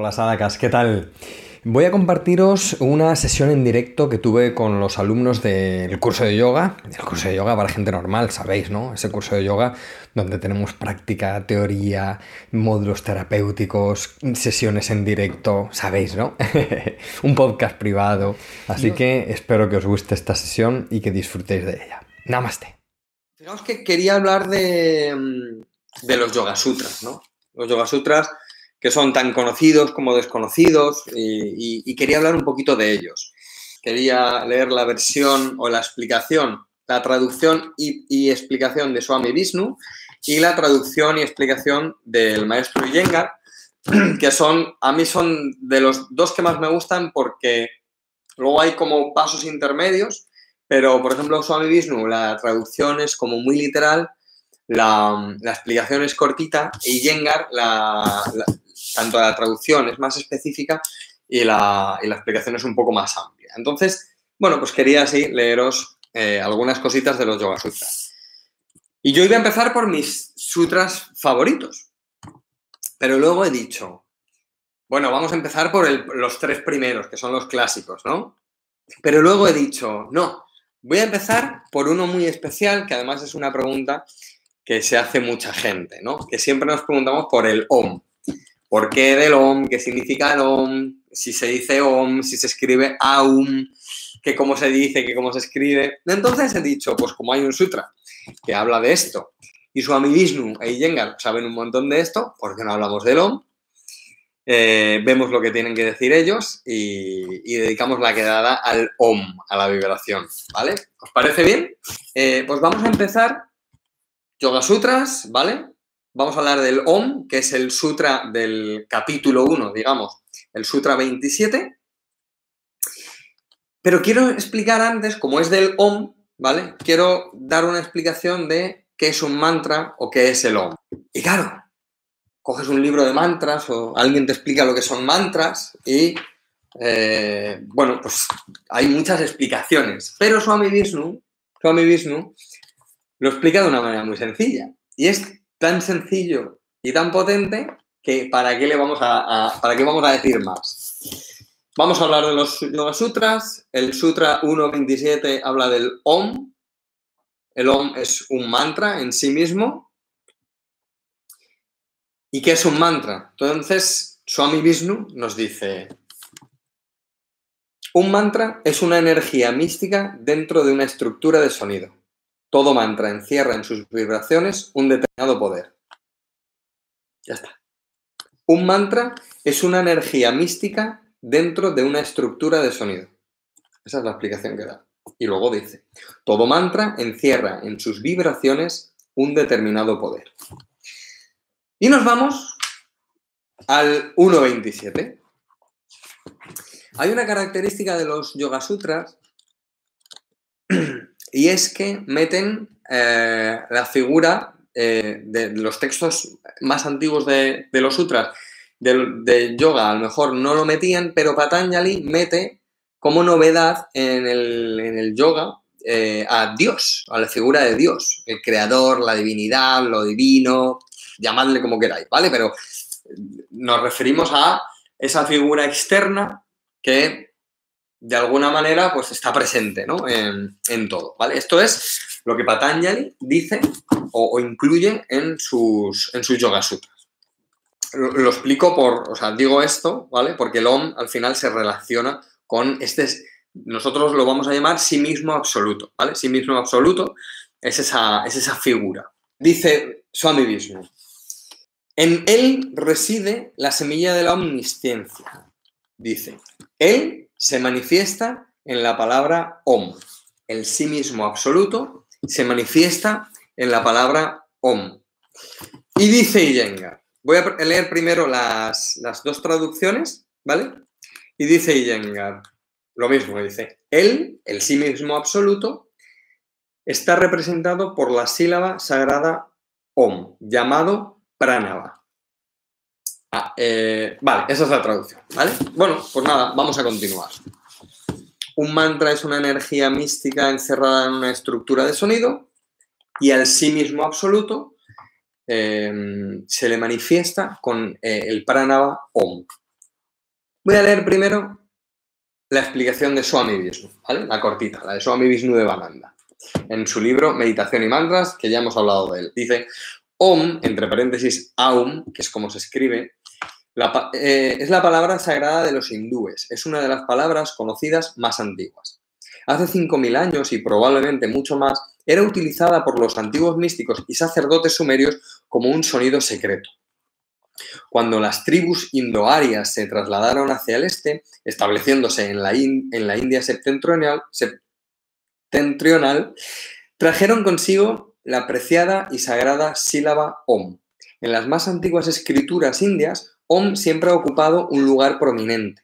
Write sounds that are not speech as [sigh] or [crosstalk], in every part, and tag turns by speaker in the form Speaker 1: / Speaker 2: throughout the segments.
Speaker 1: Hola Sadakas, ¿qué tal? Voy a compartiros una sesión en directo que tuve con los alumnos del curso de yoga, el curso de yoga para gente normal, sabéis, ¿no? Ese curso de yoga donde tenemos práctica, teoría, módulos terapéuticos, sesiones en directo, sabéis, ¿no? [laughs] Un podcast privado. Así que espero que os guste esta sesión y que disfrutéis de ella. Namaste.
Speaker 2: Fijaos que quería hablar de, mm, de los Yoga Sutras, ¿no? Los Yoga Sutras que son tan conocidos como desconocidos y, quería hablar un poquito de ellos. Quería leer la versión o la explicación, la traducción y, explicación de Swami Vishnu y la traducción y explicación del maestro Iyengar, [clears throat] que son, a mí son de los dos que más me gustan porque luego hay como pasos intermedios, pero por ejemplo Swami Vishnu, la traducción es como muy literal, la, explicación es cortita y Yengar, la, tanto la traducción es más específica y la, explicación es un poco más amplia. Entonces, bueno, pues quería así leeros eh, algunas cositas de los Yoga Sutras. Y yo iba a empezar por mis sutras favoritos. Pero luego he dicho, bueno, vamos a empezar por los tres primeros, que son los clásicos, ¿no? Pero luego he dicho, no, voy a empezar por uno muy especial, que además es una pregunta que se hace mucha gente, ¿no? Que siempre nos preguntamos por el OM. ¿Por qué del OM? ¿Qué significa el OM? Si se dice OM, si se escribe AUM, que cómo se dice, que cómo se escribe. Entonces he dicho, pues como hay un sutra que habla de esto y su Vishnu e Iyengar saben un montón de esto, ¿por qué no hablamos del OM? Eh, vemos lo que tienen que decir ellos y, dedicamos la quedada al OM, a la vibración, ¿vale? ¿Os parece bien? Eh, pues vamos a empezar Yoga Sutras, ¿vale? Vamos a hablar del OM, que es el sutra del capítulo 1, digamos, el sutra 27. Pero quiero explicar antes, como es del OM, ¿vale? Quiero dar una explicación de qué es un mantra o qué es el OM. Y claro, coges un libro de mantras o alguien te explica lo que son mantras y, eh, bueno, pues hay muchas explicaciones. Pero Swami Vishnu, Swami lo explica de una manera muy sencilla. Y es tan sencillo y tan potente que para qué le vamos a, para qué vamos a decir más. Vamos a hablar de los Yoga Sutras. El Sutra 1.27 habla del Om. El Om es un mantra en sí mismo. ¿Y qué es un mantra? Entonces, Swami Vishnu nos dice, un mantra es una energía mística dentro de una estructura de sonido. Todo mantra encierra en sus vibraciones un determinado poder. Ya está. Un mantra es una energía mística dentro de una estructura de sonido. Esa es la explicación que da. Y luego dice, todo mantra encierra en sus vibraciones un determinado poder. Y nos vamos al 1.27. Hay una característica de los Yoga Sutras [clears throat] y es que meten eh, la figura eh, de los textos más antiguos de, los sutras de, yoga, a lo mejor no lo metían, pero Patanjali mete como novedad en el, yoga eh, a Dios, a la figura de Dios, el creador, la divinidad, lo divino, llamadle como queráis, ¿vale? Pero nos referimos a esa figura externa que de alguna manera pues está presente ¿no? en, todo. ¿vale? Esto es lo que Patanjali dice o, incluye en sus, en sus Yoga Sutras. Lo, explico por, o sea, digo esto, ¿vale? Porque el OM al final se relaciona con este, nosotros lo vamos a llamar sí mismo absoluto, ¿vale? Sí mismo absoluto es esa, es esa figura. Dice Swami Vishnu, en él reside la semilla de la omnisciencia. Dice, él se manifiesta en la palabra Om. El sí mismo absoluto se manifiesta en la palabra Om. Y dice Iyengar, voy a leer primero las, dos traducciones, ¿vale? Y dice Iyengar, lo mismo, dice, él, el sí mismo absoluto, está representado por la sílaba sagrada Om, llamado Pranava. Ah, eh, vale, esa es la traducción, ¿vale? Bueno, pues nada, vamos a continuar. Un mantra es una energía mística encerrada en una estructura de sonido y al sí mismo absoluto em, se le manifiesta con eh, el pranava om. Voy a leer primero la explicación de Swami ¿vale? La cortita, la de Swami de Bananda. En su libro Meditación y Mantras, que ya hemos hablado de él. Dice, Om, entre paréntesis, Aum, que es como se escribe, eh, es la palabra sagrada de los hindúes. Es una de las palabras conocidas más antiguas. Hace 5.000 años y probablemente mucho más, era utilizada por los antiguos místicos y sacerdotes sumerios como un sonido secreto. Cuando las tribus indoarias se trasladaron hacia el este, estableciéndose en la, India septentrional, septentrional, trajeron consigo la preciada y sagrada sílaba Om. En las más antiguas escrituras indias, Om siempre ha ocupado un lugar prominente.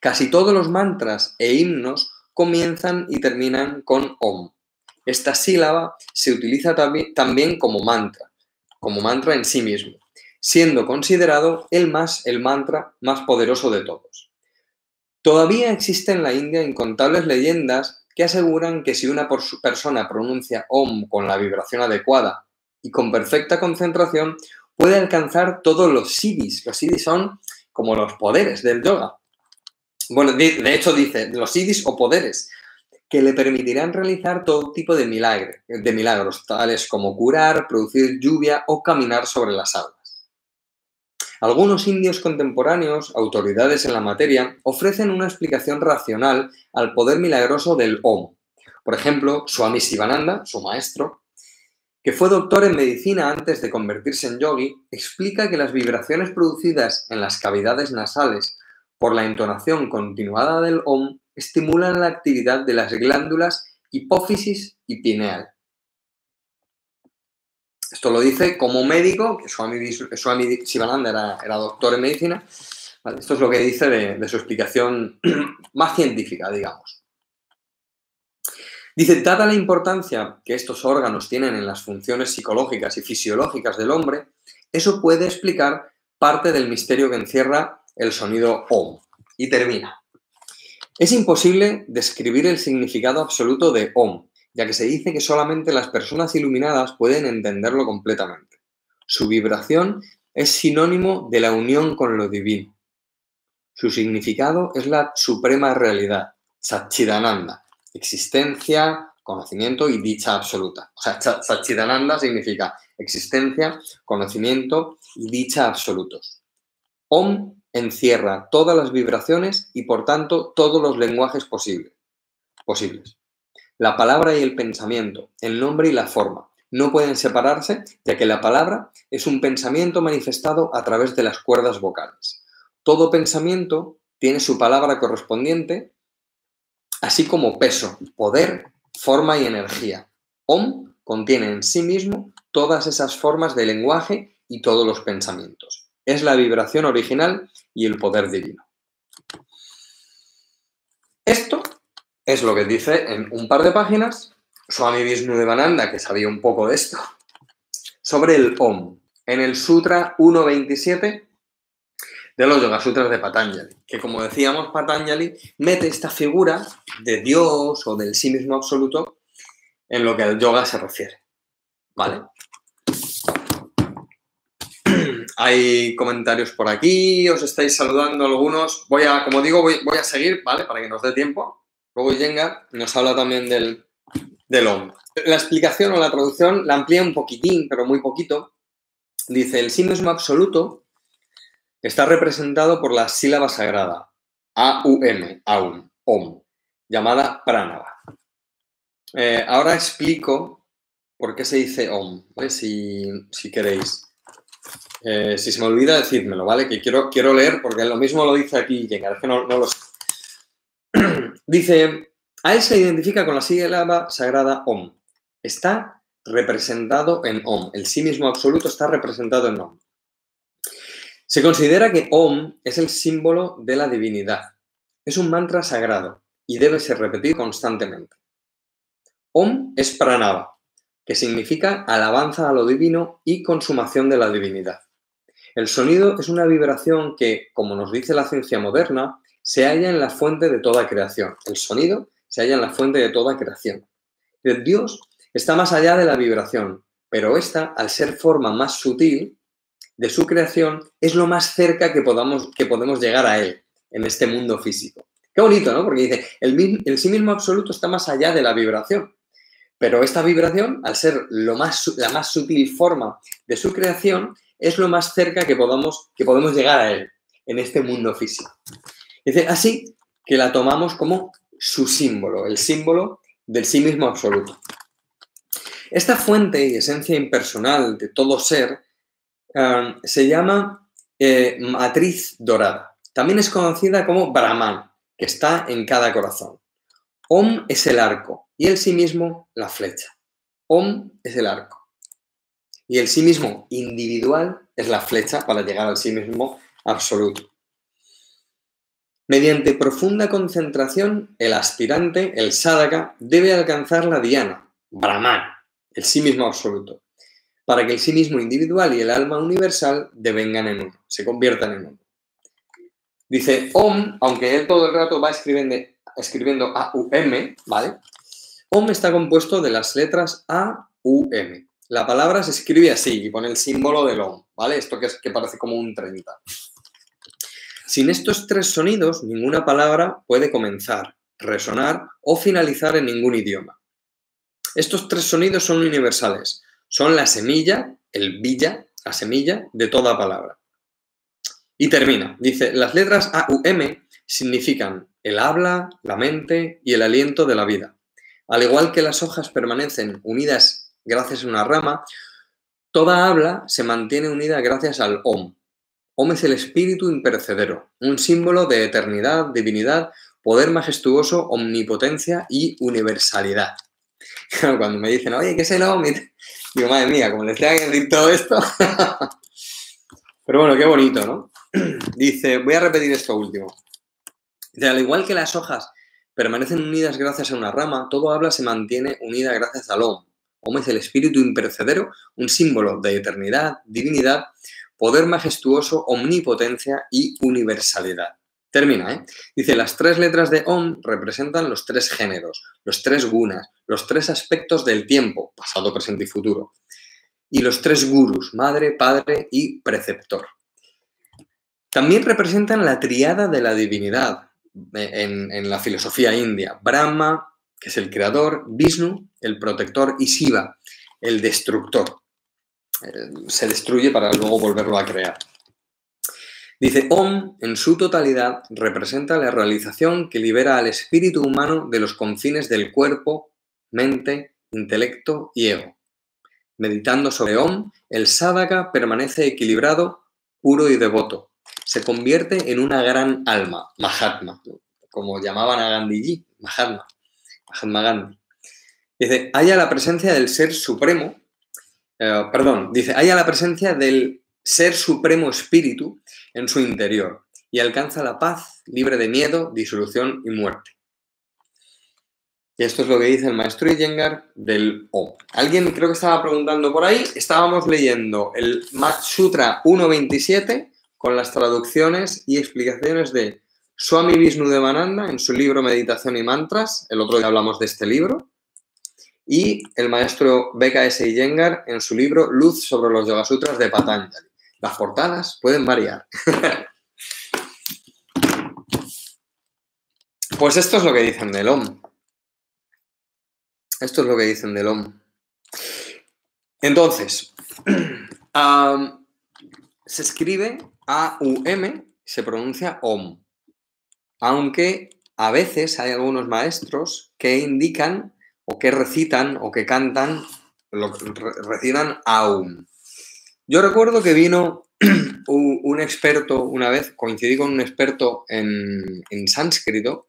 Speaker 2: Casi todos los mantras e himnos comienzan y terminan con Om. Esta sílaba se utiliza también como mantra, como mantra en sí mismo siendo considerado el más el mantra más poderoso de todos. Todavía existen en la India incontables leyendas que aseguran que si una persona pronuncia Om con la vibración adecuada y con perfecta concentración, puede alcanzar todos los siddhis. Los siddhis son como los poderes del yoga. Bueno, de, hecho dice, los siddhis o poderes, que le permitirán realizar todo tipo de, de milagros, tales como curar, producir lluvia o caminar sobre las aguas. Algunos indios contemporáneos, autoridades en la materia, ofrecen una explicación racional al poder milagroso del Om. Por ejemplo, Swami Sivananda, su maestro, que fue doctor en medicina antes de convertirse en yogi, explica que las vibraciones producidas en las cavidades nasales por la entonación continuada del Om estimulan la actividad de las glándulas hipófisis y pineal esto lo dice como médico, que Swami, Swami Sivananda era, doctor en medicina. Esto es lo que dice de, su explicación [clears throat] más científica, digamos. Dice, dada la importancia que estos órganos tienen en las funciones psicológicas y fisiológicas del hombre, eso puede explicar parte del misterio que encierra el sonido OM. Y termina. Es imposible describir el significado absoluto de OM, ya que se dice que solamente las personas iluminadas pueden entenderlo completamente. Su vibración es sinónimo de la unión con lo divino. Su significado es la suprema realidad, Satchidananda, existencia, conocimiento y dicha absoluta. O sea, Satchidananda significa existencia, conocimiento y dicha absolutos. Om encierra todas las vibraciones y por tanto todos los lenguajes posibles. posibles. La palabra y el pensamiento, el nombre y la forma, no pueden separarse, ya que la palabra es un pensamiento manifestado a través de las cuerdas vocales. Todo pensamiento tiene su palabra correspondiente, así como peso, poder, forma y energía. Om contiene en sí mismo todas esas formas de lenguaje y todos los pensamientos. Es la vibración original y el poder divino. Esto es lo que dice en un par de páginas Swami Vishnu de Bananda, que sabía un poco de esto, sobre el Om, en el Sutra 1.27 de los Yoga Sutras de Patanjali, que como decíamos, Patanjali mete esta figura de Dios o del sí mismo absoluto en lo que al yoga se refiere. ¿Vale? [clears throat] Hay comentarios por aquí, os estáis saludando algunos. Voy a, como digo, voy, a seguir, ¿vale? Para que nos dé tiempo. Luego Yenga nos habla también del, del. La explicación o la traducción la amplía un poquitín, pero muy poquito. Dice, el sí mismo absoluto está representado por la sílaba sagrada, A-U-M, Aum, Om, llamada Pranava. Eh, ahora explico por qué se dice Om, si, queréis. Eh, si se me olvida, decírmelo, ¿vale? Que quiero, quiero leer, porque lo mismo lo dice aquí es que no, no lo sé. [clears throat] Dice, a él se identifica con la sílaba sagrada Om. Está representado en Om. El sí mismo absoluto está representado en Om. Se considera que Om es el símbolo de la divinidad. Es un mantra sagrado y debe ser repetido constantemente. Om es pranava, que significa alabanza a lo divino y consumación de la divinidad. El sonido es una vibración que, como nos dice la ciencia moderna, se halla en la fuente de toda creación. El sonido se halla en la fuente de toda creación. Dios está más allá de la vibración, pero esta, al ser forma más sutil de su creación, es lo más cerca que, podamos, que podemos llegar a Él. en este mundo físico. Qué bonito, ¿no? Porque dice, el, sí mismo absoluto está más allá de la vibración. Pero esta vibración, al ser lo más, la más sutil forma de su creación, es lo más cerca que podamos, que podemos llegar a él en este mundo físico. Dice, así que la tomamos como su símbolo, el símbolo del sí mismo absoluto. Esta fuente y esencia impersonal de todo ser se llama eh, matriz dorada. También es conocida como Brahman, que está en cada corazón. Om es el arco y el sí mismo la flecha. Om es el arco. Y el sí mismo individual es la flecha para llegar al sí mismo absoluto. Mediante profunda concentración, el aspirante, el sadhaka, debe alcanzar la diana, Brahman, el sí mismo absoluto, para que el sí mismo individual y el alma universal devengan en uno, se conviertan en uno. Dice Om, aunque él todo el rato va escribiendo, escribiendo A-U-M, ¿vale? Om está compuesto de las letras A, U, M. La palabra se escribe así y pone el símbolo del Om, ¿vale? Esto que, es, que parece como un 30. Sin estos tres sonidos, ninguna palabra puede comenzar, resonar o finalizar en ningún idioma. Estos tres sonidos son universales. Son la semilla, el villa, la semilla de toda palabra. Y termina. Dice, las letras A, U, M significan el habla, la mente y el aliento de la vida. Al igual que las hojas permanecen unidas gracias a una rama, toda habla se mantiene unida gracias al Om. Om es el espíritu imperecedero, un símbolo de eternidad, divinidad, poder majestuoso, omnipotencia y universalidad. [laughs] Cuando me dicen, oye, ¿qué es el Om? Digo, madre mía, como les tenga que decir todo esto. [laughs] Pero bueno, qué bonito, ¿no? [clears throat] Dice, voy a repetir esto último. Dice, al igual que las hojas permanecen unidas gracias a una rama, todo habla se mantiene unida gracias al Om. Om es el espíritu imperecedero, un símbolo de eternidad, divinidad, poder majestuoso, omnipotencia y universalidad. Termina, ¿eh? Dice, las tres letras de Om representan los tres géneros, los tres gunas, los tres aspectos del tiempo, pasado, presente y futuro, y los tres gurus, madre, padre y preceptor. También representan la triada de la divinidad en, la filosofía india. Brahma, que es el creador, Vishnu, el protector, y Shiva, el destructor. Eh, se destruye para luego volverlo a crear. Dice, Om en su totalidad representa la realización que libera al espíritu humano de los confines del cuerpo, mente, intelecto y ego. Meditando sobre Om, el sadhaka permanece equilibrado, puro y devoto. Se convierte en una gran alma, Mahatma, como llamaban a Gandhiji, Mahatma, Mahatma Gandhi. Dice, haya la presencia del Ser Supremo, eh, perdón, dice, haya la presencia del Ser Supremo Espíritu en su interior y alcanza la paz libre de miedo, disolución y muerte. Y esto es lo que dice el maestro Iyengar del Om. Alguien creo que estaba preguntando por ahí. Estábamos leyendo el Sutra 1.27 con las traducciones y explicaciones de Swami Vishnu Devananda en su libro Meditación y Mantras. El otro día hablamos de este libro. Y el maestro BKS Iyengar en su libro Luz sobre los Yogasutras de Patanjali. Las portadas pueden variar. pues esto es lo que dicen del Om. Esto es lo que dicen del OM. Entonces, [clears throat] se escribe A-U-M, se pronuncia OM. Aunque a veces hay algunos maestros que indican o que recitan o que cantan, lo, recitan AUM. Yo recuerdo que vino [clears throat] un experto una vez, coincidí con un experto en, en sánscrito,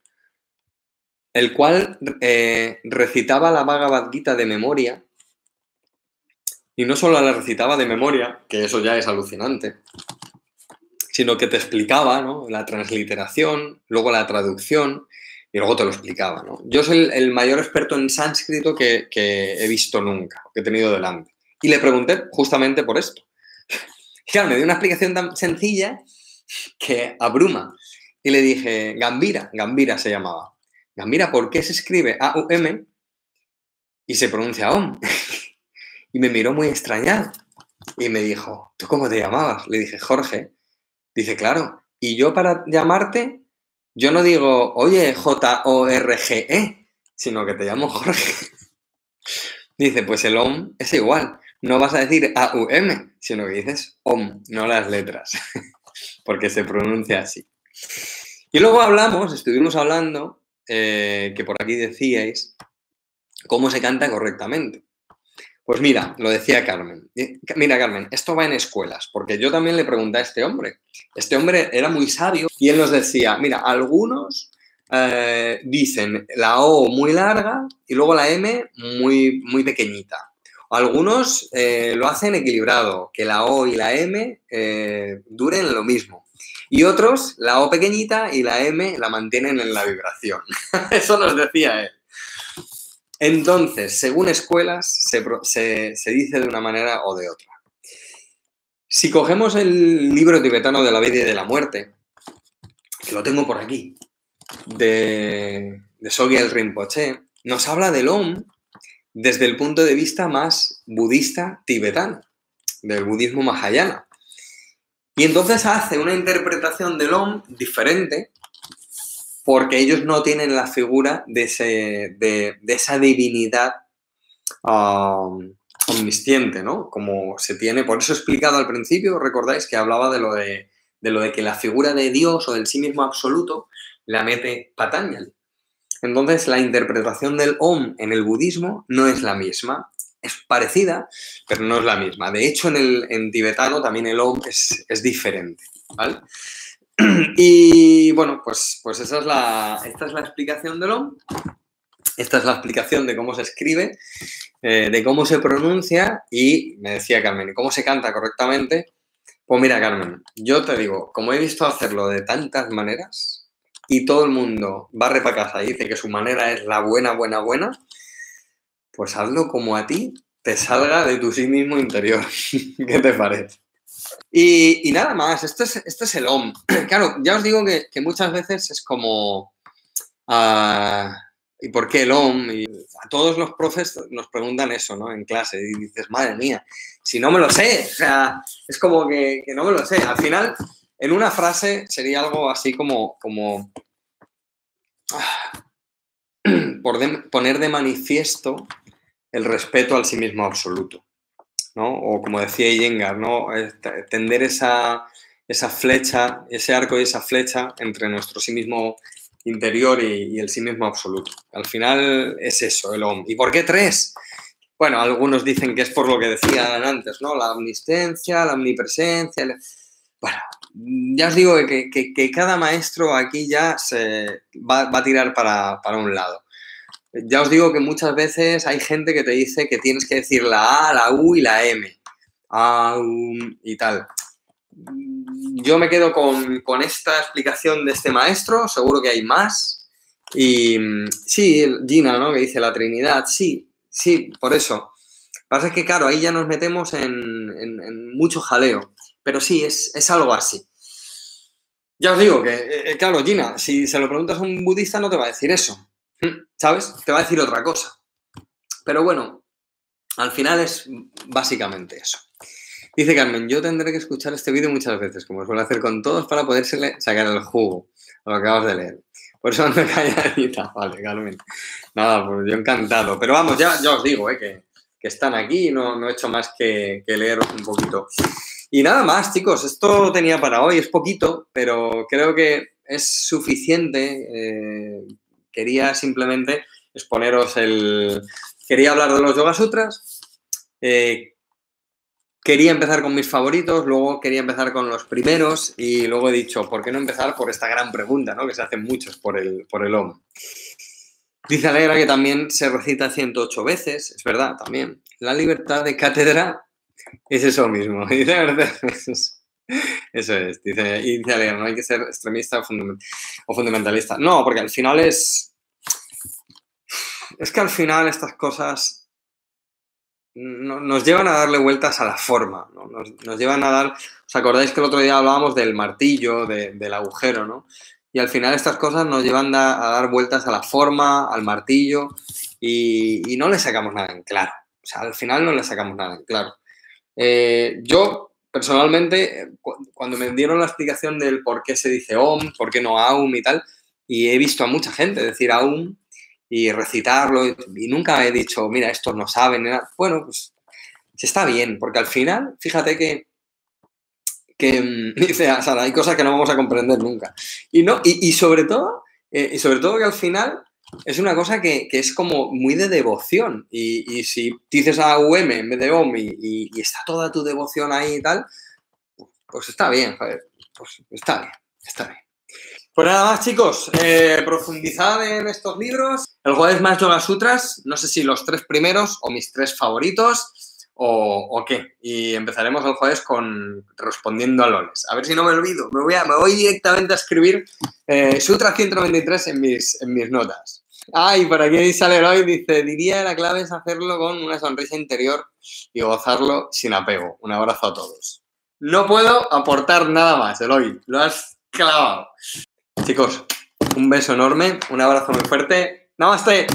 Speaker 2: el cual eh, recitaba la Bhagavad Gita de memoria, y no solo la recitaba de memoria, que eso ya es alucinante, sino que te explicaba la transliteración, luego la traducción, y luego te lo explicaba. Yo soy el, mayor experto en sánscrito que, que, he visto nunca, que he tenido delante. Y le pregunté justamente por esto. [laughs] Claro, me dio una explicación tan sencilla que abruma. Y le dije, Gambira, Gambira se llamaba mira, ¿por qué se escribe A-U-M y se pronuncia OM? [laughs] y me miró muy extrañado y me dijo, ¿tú cómo te llamabas? Le dije, Jorge. Dice, claro, y yo para llamarte yo no digo, oye, J-O-R-G-E, sino que te llamo Jorge. [laughs] Dice, pues el OM es igual. No vas a decir A-U-M, sino que dices OM, no las letras, [laughs] porque se pronuncia así. Y luego hablamos, estuvimos hablando, eh, que por aquí decíais, cómo se canta correctamente. Pues mira, lo decía Carmen. Mira, Carmen, esto va en escuelas, porque yo también le pregunté a este hombre. Este hombre era muy sabio y él nos decía, mira, algunos eh, dicen la O muy larga y luego la M muy, muy pequeñita. Algunos eh, lo hacen equilibrado, que la O y la M eh, duren lo mismo. Y otros, la O pequeñita y la M la mantienen en la vibración. [laughs] Eso nos decía él. Entonces, según escuelas, se, dice de una manera o de otra. Si cogemos el libro tibetano de la vida y de la muerte, que lo tengo por aquí, de, de Sogyal Rinpoche, nos habla del OM desde el punto de vista más budista tibetano, del budismo mahayana. Y entonces hace una interpretación del OM diferente porque ellos no tienen la figura de, esa divinidad um, omnisciente, ¿no? Como se tiene, por eso he explicado al principio, recordáis que hablaba de lo de, lo de que la figura de Dios o del sí mismo absoluto la mete Patanjali. Entonces, la interpretación del Om en el budismo no es la misma. Es parecida, pero no es la misma. De hecho, en, el, tibetano también el Om es, diferente. ¿vale? [clears throat] Y bueno, pues, pues esa es la, esta es la explicación de LOM. Esta es la explicación de cómo se escribe, eh, de cómo se pronuncia y me decía Carmen, ¿cómo se canta correctamente? Pues mira, Carmen, yo te digo, como he visto hacerlo de tantas maneras y todo el mundo barre para casa y dice que su manera es la buena, buena, buena, pues hazlo como a ti te salga de tu sí mismo interior. [laughs] ¿Qué te parece? Y, nada más, esto es, esto es el OM. [clears throat] Claro, ya os digo que, muchas veces es como... Ah, ¿Y por qué el OM? Y a todos los profes nos preguntan eso, ¿no? En clase. Y dices, madre mía, si no me lo sé. O sea, es como que, no me lo sé. Al final, en una frase sería algo así como... como ah, [clears throat] poner de manifiesto el respeto al sí mismo absoluto. O como decía Iyengar, ¿no? Tender esa, flecha, ese arco y esa flecha entre nuestro sí mismo interior y, el sí mismo absoluto. Al final es eso, el OM. ¿Y por qué tres? Bueno, algunos dicen que es por lo que decían antes, ¿no? La omnisciencia, la omnipresencia. Bueno, ya os digo que, cada maestro aquí ya se va, a tirar para, un lado. Ya os digo que muchas veces hay gente que te dice que tienes que decir la A, la U y la M. A, y tal. Yo me quedo con, esta explicación de este maestro, seguro que hay más. Y sí, Gina, ¿no? Que dice la Trinidad, sí, sí, por eso. Pasa que, claro, ahí ya nos metemos en, mucho jaleo. Pero sí, es, es, algo así. Ya os digo que, eh, eh, claro, Gina, si se lo preguntas a un budista no te va a decir eso. ¿Sabes? Te va a decir otra cosa. Pero bueno, al final es básicamente eso. Dice Carmen, yo tendré que escuchar este vídeo muchas veces, como suelo hacer con todos, para poder sacar el jugo a lo que acabas de leer. Por eso ando calladita, [laughs] vale, Carmen. Nada, pues yo encantado. Pero vamos, ya, ya os digo, eh, que, están aquí, no, no he hecho más que, que leeros un poquito. Y nada más, chicos, esto tenía para hoy, es poquito, pero creo que es suficiente eh, Quería simplemente exponeros el... Quería hablar de los Yoga Sutras. Eh, quería empezar con mis favoritos, luego quería empezar con los primeros y luego he dicho, ¿por qué no empezar por esta gran pregunta ¿no? que se hacen muchos por el, por el OM? Dice Alegra que también se recita 108 veces, es verdad, también. La libertad de cátedra es eso mismo. [laughs] Eso es, dice, y dice no hay que ser extremista o, fundamentalista. No, porque al final es... Es que al final estas cosas nos llevan a darle vueltas a la forma, ¿no? nos, llevan a dar... ¿Os acordáis que el otro día hablábamos del martillo, del agujero, ¿no? Y al final estas cosas nos llevan a, dar vueltas a la forma, al martillo, y, no le sacamos nada en claro. O sea, al final no le sacamos nada en claro. Eh, yo personalmente, cuando me dieron la explicación del por qué se dice OM, por qué no AUM y tal, y he visto a mucha gente decir aún y recitarlo y nunca he dicho, mira, estos no saben. Bueno, pues está bien, porque al final, fíjate que, que mm, [laughs] dice Sara, hay cosas que no vamos a comprender nunca. Y, no, y, sobre todo, eh, y sobre todo que al final es una cosa que, es como muy de devoción. Y, si dices a UM en vez de OMI y, está toda tu devoción ahí y tal, pues está bien, joder. Pues está bien, está bien. Pues nada más, chicos, eh, profundizad en estos libros. El jueves más Yoga Sutras, no sé si los tres primeros o mis tres favoritos o, qué. Y empezaremos el jueves con respondiendo a Loles. A ver si no me olvido. Me voy, me voy directamente a escribir eh, Sutra 193 en mis, en mis notas. Ah, y por aquí sale hoy, dice, diría la clave es hacerlo con una sonrisa interior y gozarlo sin apego. Un abrazo a todos. No puedo aportar nada más, Eloy. Lo has clavado. Chicos, un beso enorme, un abrazo muy fuerte. Namaste.